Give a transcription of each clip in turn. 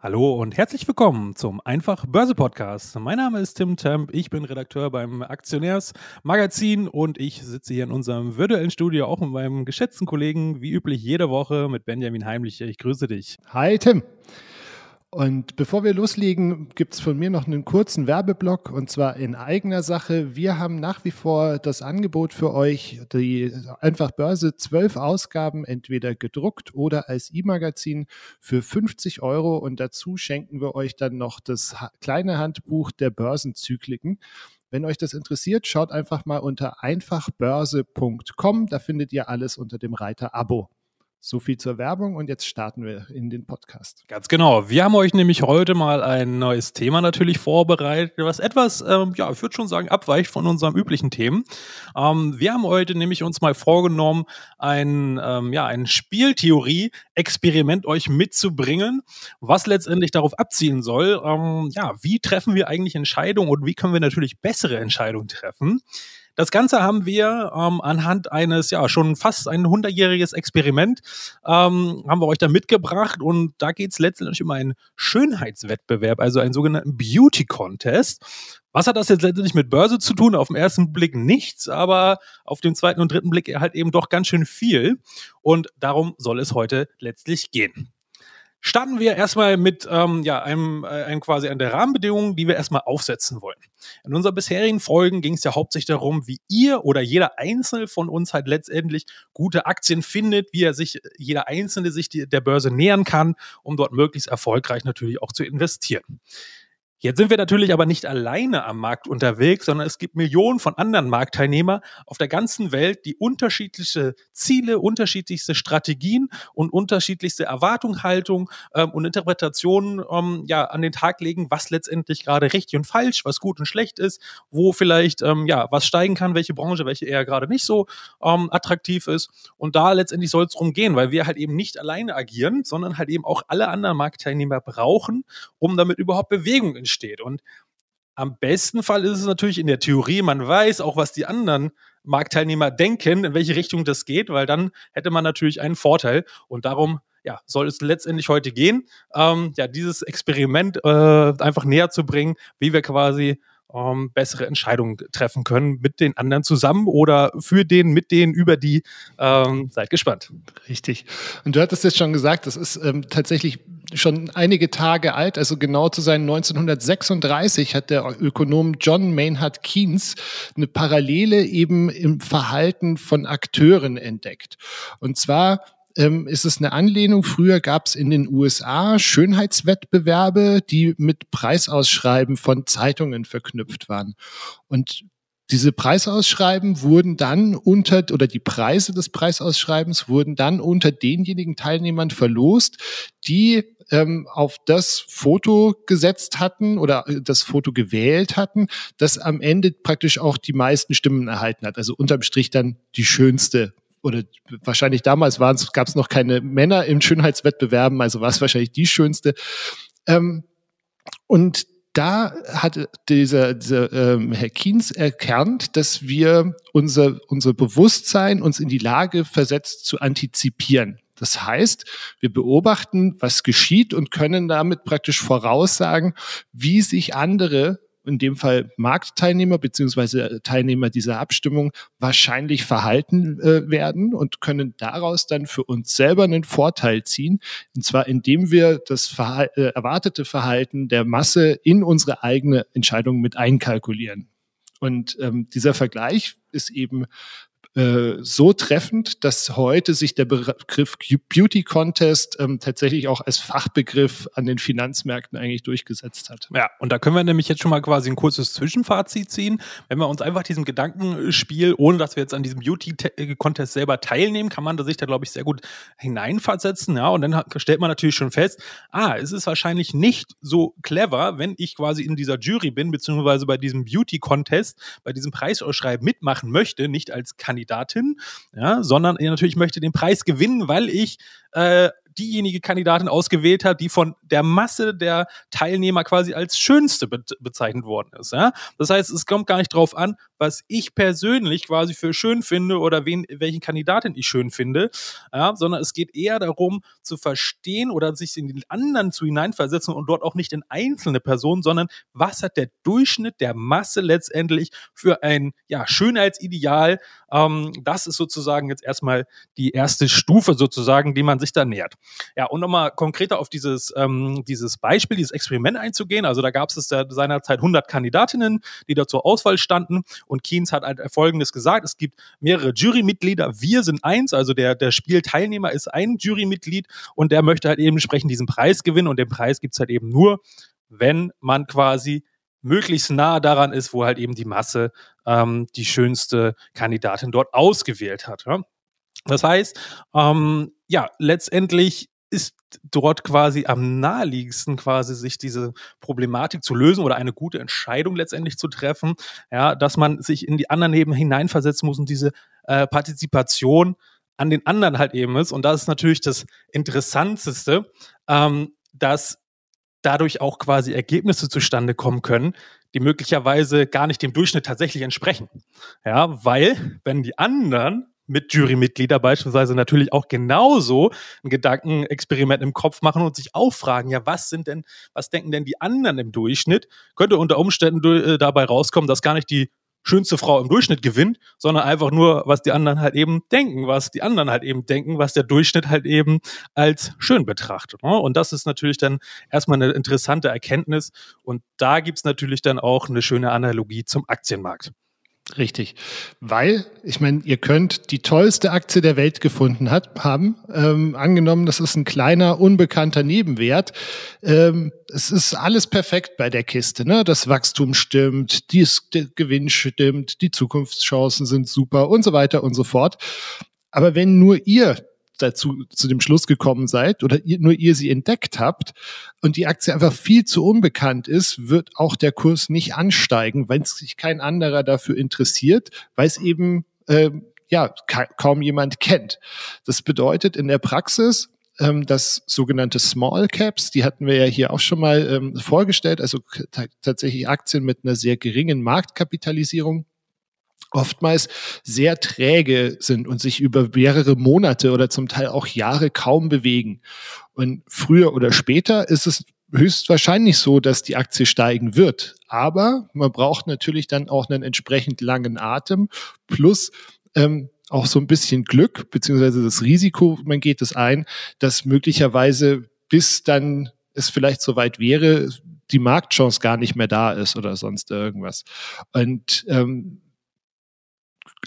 Hallo und herzlich willkommen zum Einfach Börse Podcast. Mein Name ist Tim Temp, ich bin Redakteur beim Aktionärsmagazin und ich sitze hier in unserem virtuellen Studio auch mit meinem geschätzten Kollegen, wie üblich jede Woche mit Benjamin Heimliche. Ich grüße dich. Hi Tim. Und bevor wir loslegen, gibt es von mir noch einen kurzen Werbeblock und zwar in eigener Sache. Wir haben nach wie vor das Angebot für euch, die Einfach Börse, zwölf Ausgaben, entweder gedruckt oder als E-Magazin für 50 Euro und dazu schenken wir euch dann noch das kleine Handbuch der Börsenzykliken. Wenn euch das interessiert, schaut einfach mal unter einfachbörse.com. Da findet ihr alles unter dem Reiter Abo. So viel zur Werbung und jetzt starten wir in den Podcast. Ganz genau. Wir haben euch nämlich heute mal ein neues Thema natürlich vorbereitet, was etwas, ähm, ja, ich würde schon sagen, abweicht von unseren üblichen Themen. Ähm, wir haben heute nämlich uns mal vorgenommen, ein, ähm, ja, ein Spieltheorie-Experiment euch mitzubringen, was letztendlich darauf abzielen soll, ähm, ja, wie treffen wir eigentlich Entscheidungen und wie können wir natürlich bessere Entscheidungen treffen. Das Ganze haben wir ähm, anhand eines, ja, schon fast ein hundertjähriges Experiment, ähm, haben wir euch da mitgebracht und da geht es letztendlich um einen Schönheitswettbewerb, also einen sogenannten Beauty Contest. Was hat das jetzt letztendlich mit Börse zu tun? Auf den ersten Blick nichts, aber auf den zweiten und dritten Blick halt eben doch ganz schön viel. Und darum soll es heute letztlich gehen. Starten wir erstmal mit ähm, ja, einem, äh, einem quasi an der Rahmenbedingungen, die wir erstmal aufsetzen wollen. In unseren bisherigen Folgen ging es ja hauptsächlich darum, wie ihr oder jeder Einzelne von uns halt letztendlich gute Aktien findet, wie er sich, jeder Einzelne sich die, der Börse nähern kann, um dort möglichst erfolgreich natürlich auch zu investieren. Jetzt sind wir natürlich aber nicht alleine am Markt unterwegs, sondern es gibt Millionen von anderen Marktteilnehmern auf der ganzen Welt, die unterschiedliche Ziele, unterschiedlichste Strategien und unterschiedlichste Erwartungshaltung ähm, und Interpretationen ähm, ja an den Tag legen, was letztendlich gerade richtig und falsch, was gut und schlecht ist, wo vielleicht ähm, ja was steigen kann, welche Branche, welche eher gerade nicht so ähm, attraktiv ist. Und da letztendlich soll es darum gehen, weil wir halt eben nicht alleine agieren, sondern halt eben auch alle anderen Marktteilnehmer brauchen, um damit überhaupt Bewegung in entsteht. Und am besten Fall ist es natürlich in der Theorie, man weiß auch, was die anderen Marktteilnehmer denken, in welche Richtung das geht, weil dann hätte man natürlich einen Vorteil. Und darum ja, soll es letztendlich heute gehen, ähm, ja, dieses Experiment äh, einfach näher zu bringen, wie wir quasi ähm, bessere Entscheidungen treffen können mit den anderen zusammen oder für den, mit denen, über die. Ähm, seid gespannt. Richtig. Und du hattest jetzt schon gesagt, das ist ähm, tatsächlich schon einige Tage alt, also genau zu sein, 1936 hat der Ökonom John Maynard Keynes eine Parallele eben im Verhalten von Akteuren entdeckt. Und zwar ähm, ist es eine Anlehnung. Früher gab es in den USA Schönheitswettbewerbe, die mit Preisausschreiben von Zeitungen verknüpft waren. Und diese Preisausschreiben wurden dann unter, oder die Preise des Preisausschreibens wurden dann unter denjenigen Teilnehmern verlost, die ähm, auf das Foto gesetzt hatten oder äh, das Foto gewählt hatten, das am Ende praktisch auch die meisten Stimmen erhalten hat. Also unterm Strich dann die schönste oder wahrscheinlich damals gab es noch keine Männer in Schönheitswettbewerben, also war es wahrscheinlich die schönste. Ähm, und da hat dieser, dieser ähm, Herr Kiens erkannt, dass wir unser, unser Bewusstsein uns in die Lage versetzt zu antizipieren. Das heißt, wir beobachten, was geschieht und können damit praktisch voraussagen, wie sich andere in dem Fall Marktteilnehmer beziehungsweise Teilnehmer dieser Abstimmung wahrscheinlich verhalten äh, werden und können daraus dann für uns selber einen Vorteil ziehen. Und zwar indem wir das Verhal äh, erwartete Verhalten der Masse in unsere eigene Entscheidung mit einkalkulieren. Und ähm, dieser Vergleich ist eben äh, so treffend, dass heute sich der Begriff Beauty Contest ähm, tatsächlich auch als Fachbegriff an den Finanzmärkten eigentlich durchgesetzt hat. Ja, und da können wir nämlich jetzt schon mal quasi ein kurzes Zwischenfazit ziehen. Wenn wir uns einfach diesem Gedankenspiel, ohne dass wir jetzt an diesem Beauty Contest selber teilnehmen, kann man da sich da, glaube ich, sehr gut hineinversetzen. Ja, und dann stellt man natürlich schon fest, ah, es ist wahrscheinlich nicht so clever, wenn ich quasi in dieser Jury bin, beziehungsweise bei diesem Beauty Contest, bei diesem Preisausschreiben mitmachen möchte, nicht als Kandidat Kandidatin, ja, sondern natürlich möchte den Preis gewinnen, weil ich äh, diejenige Kandidatin ausgewählt hat, die von der Masse der Teilnehmer quasi als schönste be bezeichnet worden ist. Ja? Das heißt, es kommt gar nicht drauf an, was ich persönlich quasi für schön finde oder wen, welchen Kandidatin ich schön finde, ja? sondern es geht eher darum zu verstehen oder sich in den anderen zu hineinversetzen und dort auch nicht in einzelne Personen, sondern was hat der Durchschnitt der Masse letztendlich für ein ja, Schönheitsideal. Ähm, das ist sozusagen jetzt erstmal die erste Stufe sozusagen, die man sich da nähert. Ja, und nochmal konkreter auf dieses, ähm, dieses Beispiel, dieses Experiment einzugehen. Also da gab es seinerzeit 100 Kandidatinnen, die da zur Auswahl standen. Und Keynes hat halt Folgendes gesagt. Es gibt mehrere Jurymitglieder. Wir sind eins, also der, der Spielteilnehmer ist ein Jurymitglied und der möchte halt eben entsprechend diesen Preis gewinnen. Und den Preis gibt's halt eben nur, wenn man quasi möglichst nah daran ist, wo halt eben die Masse ähm, die schönste Kandidatin dort ausgewählt hat. Ja? Das heißt, ähm, ja, letztendlich ist dort quasi am naheliegendsten quasi sich diese Problematik zu lösen oder eine gute Entscheidung letztendlich zu treffen, ja, dass man sich in die anderen eben hineinversetzen muss und diese äh, Partizipation an den anderen halt eben ist. Und das ist natürlich das Interessanteste, ähm, dass dadurch auch quasi Ergebnisse zustande kommen können, die möglicherweise gar nicht dem Durchschnitt tatsächlich entsprechen. Ja, weil wenn die anderen mit Jurymitglieder beispielsweise natürlich auch genauso ein Gedankenexperiment im Kopf machen und sich auch fragen, ja, was sind denn, was denken denn die anderen im Durchschnitt? Könnte unter Umständen äh, dabei rauskommen, dass gar nicht die schönste Frau im Durchschnitt gewinnt, sondern einfach nur, was die anderen halt eben denken, was die anderen halt eben denken, was der Durchschnitt halt eben als schön betrachtet. Ne? Und das ist natürlich dann erstmal eine interessante Erkenntnis. Und da gibt's natürlich dann auch eine schöne Analogie zum Aktienmarkt. Richtig. Weil, ich meine, ihr könnt die tollste Aktie der Welt gefunden hat, haben. Ähm, angenommen, das ist ein kleiner, unbekannter Nebenwert. Ähm, es ist alles perfekt bei der Kiste. Ne? Das Wachstum stimmt, die, der Gewinn stimmt, die Zukunftschancen sind super und so weiter und so fort. Aber wenn nur ihr dazu zu dem Schluss gekommen seid oder ihr, nur ihr sie entdeckt habt und die Aktie einfach viel zu unbekannt ist, wird auch der Kurs nicht ansteigen, wenn sich kein anderer dafür interessiert, weil es eben äh, ja ka kaum jemand kennt. Das bedeutet in der Praxis, ähm, dass sogenannte Small Caps, die hatten wir ja hier auch schon mal ähm, vorgestellt, also tatsächlich Aktien mit einer sehr geringen Marktkapitalisierung, oftmals sehr träge sind und sich über mehrere Monate oder zum Teil auch Jahre kaum bewegen. Und früher oder später ist es höchstwahrscheinlich so, dass die Aktie steigen wird. Aber man braucht natürlich dann auch einen entsprechend langen Atem plus ähm, auch so ein bisschen Glück, beziehungsweise das Risiko, man geht es ein, dass möglicherweise bis dann es vielleicht soweit wäre, die Marktchance gar nicht mehr da ist oder sonst irgendwas. Und ähm,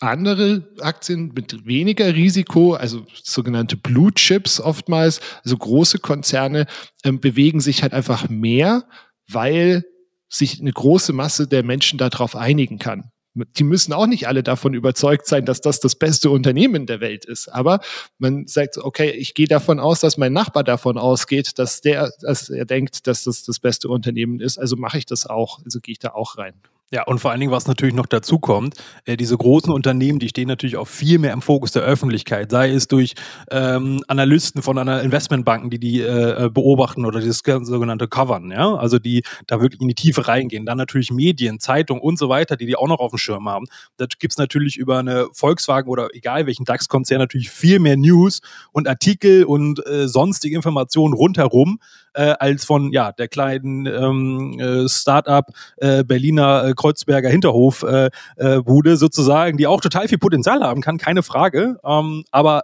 andere Aktien mit weniger Risiko, also sogenannte Blue Chips oftmals, also große Konzerne, ähm, bewegen sich halt einfach mehr, weil sich eine große Masse der Menschen darauf einigen kann. Die müssen auch nicht alle davon überzeugt sein, dass das das beste Unternehmen der Welt ist. Aber man sagt, okay, ich gehe davon aus, dass mein Nachbar davon ausgeht, dass der, dass er denkt, dass das das beste Unternehmen ist. Also mache ich das auch. Also gehe ich da auch rein. Ja, und vor allen Dingen, was natürlich noch dazu kommt, äh, diese großen Unternehmen, die stehen natürlich auch viel mehr im Fokus der Öffentlichkeit, sei es durch ähm, Analysten von einer Investmentbanken, die die äh, äh beobachten oder das sogenannte Covern, ja, also die da wirklich in die Tiefe reingehen. Dann natürlich Medien, Zeitungen und so weiter, die die auch noch auf dem Schirm haben. Da gibt's natürlich über eine Volkswagen oder egal welchen DAX-Konzern natürlich viel mehr News und Artikel und äh, sonstige Informationen rundherum, äh, als von ja der kleinen ähm, äh, Start-up äh, Berliner äh, Kreuzberger Hinterhof äh, äh, Bude sozusagen, die auch total viel Potenzial haben kann, keine Frage. Ähm, aber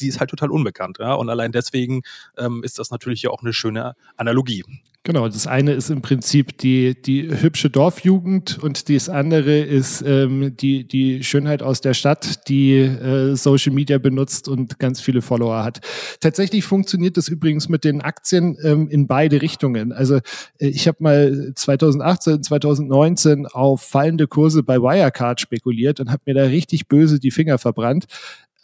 die ist halt total unbekannt. Ja? Und allein deswegen ähm, ist das natürlich ja auch eine schöne Analogie. Genau, das eine ist im Prinzip die, die hübsche Dorfjugend und das andere ist ähm, die, die Schönheit aus der Stadt, die äh, Social Media benutzt und ganz viele Follower hat. Tatsächlich funktioniert das übrigens mit den Aktien ähm, in beide Richtungen. Also äh, ich habe mal 2018, 2019 auf fallende Kurse bei Wirecard spekuliert und habe mir da richtig böse die Finger verbrannt.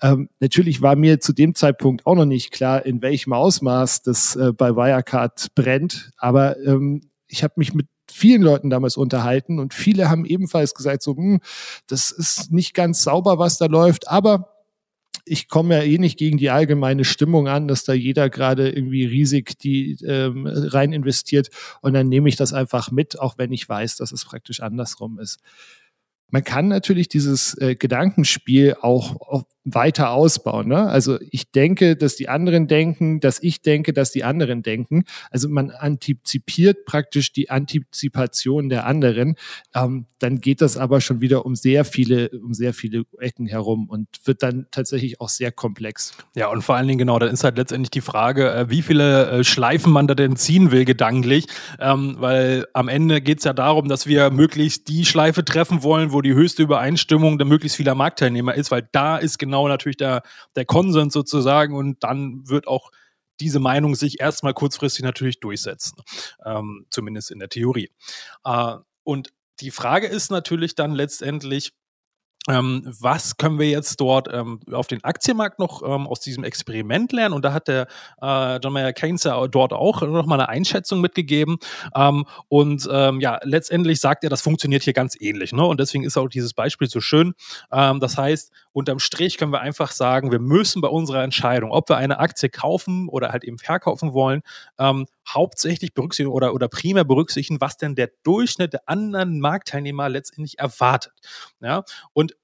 Ähm, natürlich war mir zu dem Zeitpunkt auch noch nicht klar, in welchem Ausmaß das äh, bei Wirecard brennt, aber ähm, ich habe mich mit vielen Leuten damals unterhalten und viele haben ebenfalls gesagt, so, hm, das ist nicht ganz sauber, was da läuft, aber ich komme ja eh nicht gegen die allgemeine Stimmung an, dass da jeder gerade irgendwie riesig die ähm, rein investiert. Und dann nehme ich das einfach mit, auch wenn ich weiß, dass es praktisch andersrum ist. Man kann natürlich dieses äh, Gedankenspiel auch weiter ausbauen. Ne? Also ich denke, dass die anderen denken, dass ich denke, dass die anderen denken. Also man antizipiert praktisch die Antizipation der anderen. Ähm, dann geht das aber schon wieder um sehr viele, um sehr viele Ecken herum und wird dann tatsächlich auch sehr komplex. Ja, und vor allen Dingen genau, dann ist halt letztendlich die Frage, äh, wie viele äh, Schleifen man da denn ziehen will, gedanklich. Ähm, weil am Ende geht es ja darum, dass wir möglichst die Schleife treffen wollen, wo die höchste Übereinstimmung der möglichst vieler Marktteilnehmer ist, weil da ist genau genau natürlich der, der Konsens sozusagen und dann wird auch diese Meinung sich erstmal kurzfristig natürlich durchsetzen, ähm, zumindest in der Theorie. Äh, und die Frage ist natürlich dann letztendlich, ähm, was können wir jetzt dort ähm, auf den Aktienmarkt noch ähm, aus diesem Experiment lernen? Und da hat der äh, John Mayer Keynes ja dort auch noch mal eine Einschätzung mitgegeben. Ähm, und ähm, ja, letztendlich sagt er, das funktioniert hier ganz ähnlich. Ne? Und deswegen ist auch dieses Beispiel so schön. Ähm, das heißt, unterm Strich können wir einfach sagen, wir müssen bei unserer Entscheidung, ob wir eine Aktie kaufen oder halt eben verkaufen wollen, hauptsächlich berücksichtigen oder, oder primär berücksichtigen, was denn der Durchschnitt der anderen Marktteilnehmer letztendlich erwartet. Ja? Und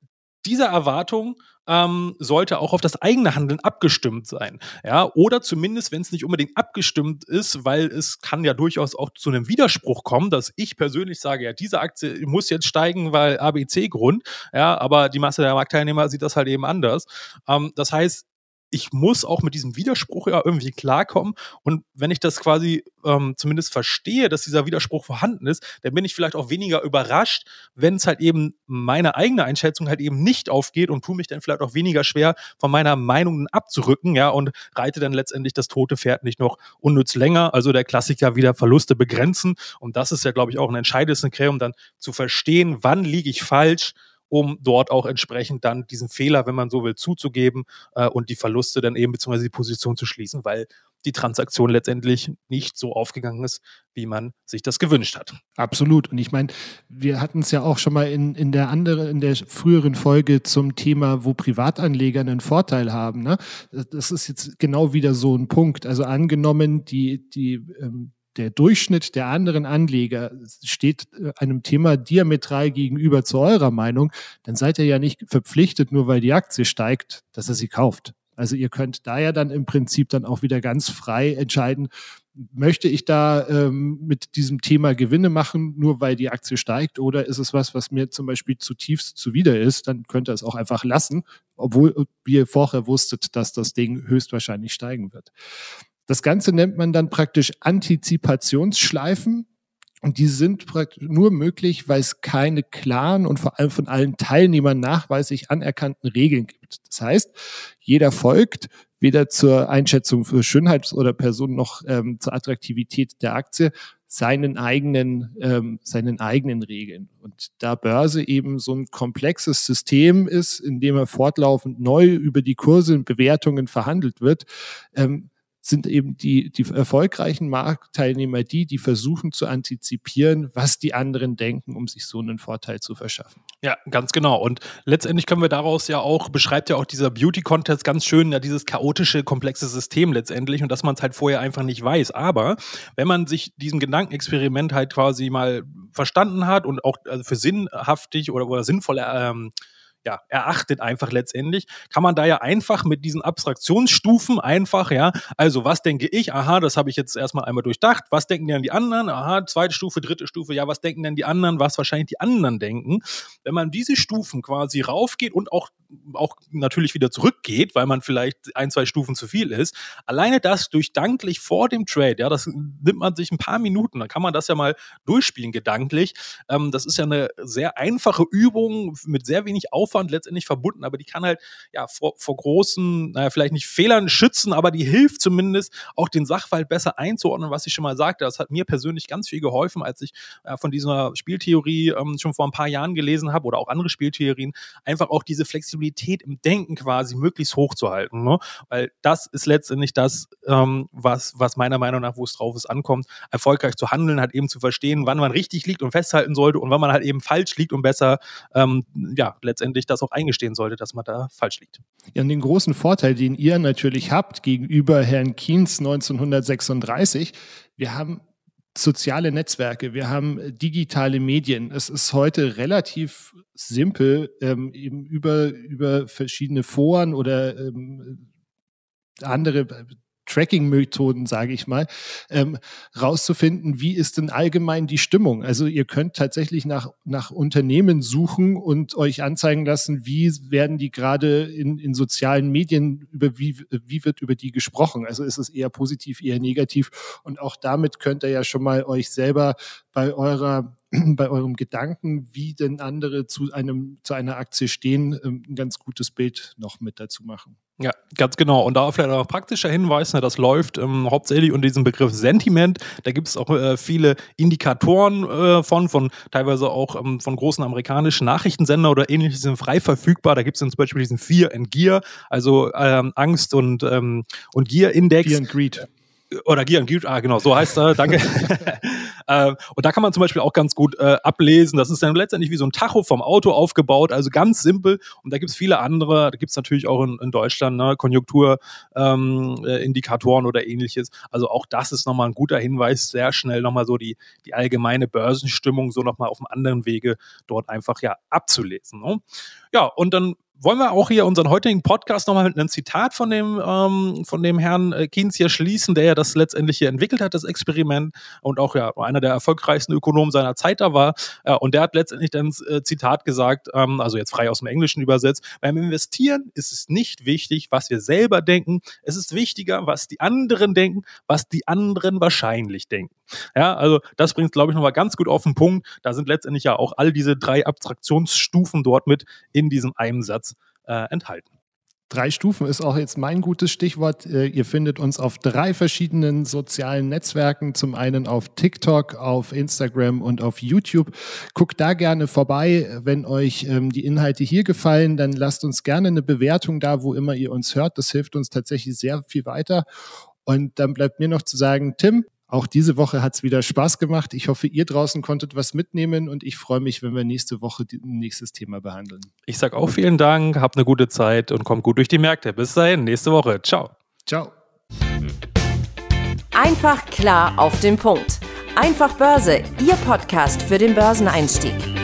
diese Erwartung ähm, sollte auch auf das eigene Handeln abgestimmt sein. Ja, oder zumindest, wenn es nicht unbedingt abgestimmt ist, weil es kann ja durchaus auch zu einem Widerspruch kommen, dass ich persönlich sage, ja, diese Aktie muss jetzt steigen, weil ABC-Grund, ja, aber die Masse der Marktteilnehmer sieht das halt eben anders. Ähm, das heißt, ich muss auch mit diesem Widerspruch ja irgendwie klarkommen. Und wenn ich das quasi ähm, zumindest verstehe, dass dieser Widerspruch vorhanden ist, dann bin ich vielleicht auch weniger überrascht, wenn es halt eben meine eigene Einschätzung halt eben nicht aufgeht und tue mich dann vielleicht auch weniger schwer, von meiner Meinung abzurücken, ja, und reite dann letztendlich das tote Pferd nicht noch unnütz länger. Also der Klassiker wieder Verluste begrenzen. Und das ist ja, glaube ich, auch ein entscheidendes Kriterium, dann zu verstehen, wann liege ich falsch um dort auch entsprechend dann diesen Fehler, wenn man so will, zuzugeben äh, und die Verluste dann eben beziehungsweise die Position zu schließen, weil die Transaktion letztendlich nicht so aufgegangen ist, wie man sich das gewünscht hat. Absolut. Und ich meine, wir hatten es ja auch schon mal in, in der anderen, in der früheren Folge zum Thema, wo Privatanleger einen Vorteil haben. Ne? Das ist jetzt genau wieder so ein Punkt. Also angenommen, die, die ähm, der Durchschnitt der anderen Anleger steht äh, einem Thema diametral gegenüber zu eurer Meinung, dann seid ihr ja nicht verpflichtet, nur weil die Aktie steigt, dass er sie kauft. Also ihr könnt da ja dann im Prinzip dann auch wieder ganz frei entscheiden, möchte ich da ähm, mit diesem Thema Gewinne machen, nur weil die Aktie steigt, oder ist es was, was mir zum Beispiel zutiefst zuwider ist, dann könnt ihr es auch einfach lassen, obwohl ihr vorher wusstet, dass das Ding höchstwahrscheinlich steigen wird. Das Ganze nennt man dann praktisch Antizipationsschleifen. Und die sind nur möglich, weil es keine klaren und vor allem von allen Teilnehmern nachweislich anerkannten Regeln gibt. Das heißt, jeder folgt weder zur Einschätzung für Schönheit oder Person noch ähm, zur Attraktivität der Aktie seinen eigenen, ähm, seinen eigenen Regeln. Und da Börse eben so ein komplexes System ist, in dem er fortlaufend neu über die Kurse und Bewertungen verhandelt wird, ähm, sind eben die, die erfolgreichen Marktteilnehmer die, die versuchen zu antizipieren, was die anderen denken, um sich so einen Vorteil zu verschaffen. Ja, ganz genau. Und letztendlich können wir daraus ja auch, beschreibt ja auch dieser Beauty-Contest ganz schön, ja, dieses chaotische, komplexe System letztendlich und dass man es halt vorher einfach nicht weiß. Aber wenn man sich diesem Gedankenexperiment halt quasi mal verstanden hat und auch also für sinnhaftig oder, oder sinnvoll ähm, ja, erachtet einfach letztendlich, kann man da ja einfach mit diesen Abstraktionsstufen einfach, ja, also was denke ich, aha, das habe ich jetzt erstmal einmal durchdacht, was denken denn die anderen, aha, zweite Stufe, dritte Stufe, ja, was denken denn die anderen, was wahrscheinlich die anderen denken. Wenn man diese Stufen quasi raufgeht und auch, auch natürlich wieder zurückgeht, weil man vielleicht ein, zwei Stufen zu viel ist, alleine das durchdanklich vor dem Trade, ja, das nimmt man sich ein paar Minuten, dann kann man das ja mal durchspielen gedanklich. Ähm, das ist ja eine sehr einfache Übung mit sehr wenig Aufwand letztendlich verbunden, aber die kann halt ja vor, vor großen, naja, vielleicht nicht Fehlern schützen, aber die hilft zumindest auch den Sachverhalt besser einzuordnen, was ich schon mal sagte. Das hat mir persönlich ganz viel geholfen, als ich äh, von dieser Spieltheorie ähm, schon vor ein paar Jahren gelesen habe oder auch andere Spieltheorien, einfach auch diese Flexibilität Flexibilität im Denken quasi möglichst hoch zu halten. Ne? Weil das ist letztendlich das, ähm, was, was meiner Meinung nach, wo es drauf ist, ankommt, erfolgreich zu handeln, hat eben zu verstehen, wann man richtig liegt und festhalten sollte und wann man halt eben falsch liegt und besser, ähm, ja, letztendlich das auch eingestehen sollte, dass man da falsch liegt. Ja, und den großen Vorteil, den ihr natürlich habt gegenüber Herrn Keynes 1936, wir haben soziale Netzwerke, wir haben digitale Medien. Es ist heute relativ simpel, ähm, eben über, über verschiedene Foren oder ähm, andere Tracking-Methoden, sage ich mal, ähm, rauszufinden, wie ist denn allgemein die Stimmung. Also ihr könnt tatsächlich nach, nach Unternehmen suchen und euch anzeigen lassen, wie werden die gerade in, in sozialen Medien, über wie, wie wird über die gesprochen. Also ist es eher positiv, eher negativ. Und auch damit könnt ihr ja schon mal euch selber bei eurer bei eurem Gedanken, wie denn andere zu einem zu einer Aktie stehen, ähm, ein ganz gutes Bild noch mit dazu machen. Ja, ganz genau. Und da vielleicht auch praktischer Hinweis, ne, das läuft ähm, hauptsächlich unter diesem Begriff Sentiment. Da gibt es auch äh, viele Indikatoren äh, von, von teilweise auch ähm, von großen amerikanischen Nachrichtensender oder ähnliches sind frei verfügbar. Da gibt es zum Beispiel diesen Fear and Gear, also ähm, Angst und, ähm, und Gear Index. Fear and Greed oder Gear and Gear, ah genau, so heißt er, danke. äh, und da kann man zum Beispiel auch ganz gut äh, ablesen. Das ist dann letztendlich wie so ein Tacho vom Auto aufgebaut, also ganz simpel. Und da gibt es viele andere, da gibt es natürlich auch in, in Deutschland ne, Konjunkturindikatoren ähm, äh, oder ähnliches. Also auch das ist nochmal ein guter Hinweis, sehr schnell nochmal so die, die allgemeine Börsenstimmung so nochmal auf einem anderen Wege dort einfach ja abzulesen. Ne? Ja, und dann wollen wir auch hier unseren heutigen Podcast nochmal mit einem Zitat von dem, ähm, von dem Herrn äh, Keynes hier schließen, der ja das letztendlich hier entwickelt hat, das Experiment und auch ja einer der erfolgreichsten Ökonomen seiner Zeit da war. Äh, und der hat letztendlich dann äh, Zitat gesagt, ähm, also jetzt frei aus dem Englischen übersetzt, beim Investieren ist es nicht wichtig, was wir selber denken, es ist wichtiger, was die anderen denken, was die anderen wahrscheinlich denken. Ja, also das bringt, glaube ich, nochmal ganz gut auf den Punkt. Da sind letztendlich ja auch all diese drei Abstraktionsstufen dort mit in diesem einen Satz äh, enthalten. Drei Stufen ist auch jetzt mein gutes Stichwort. Äh, ihr findet uns auf drei verschiedenen sozialen Netzwerken. Zum einen auf TikTok, auf Instagram und auf YouTube. Guckt da gerne vorbei. Wenn euch ähm, die Inhalte hier gefallen, dann lasst uns gerne eine Bewertung da, wo immer ihr uns hört. Das hilft uns tatsächlich sehr viel weiter. Und dann bleibt mir noch zu sagen, Tim, auch diese Woche hat es wieder Spaß gemacht. Ich hoffe, ihr draußen konntet was mitnehmen und ich freue mich, wenn wir nächste Woche ein nächstes Thema behandeln. Ich sage auch vielen Dank, habt eine gute Zeit und kommt gut durch die Märkte. Bis dahin, nächste Woche. Ciao. Ciao. Einfach klar auf den Punkt. Einfach Börse, Ihr Podcast für den Börseneinstieg.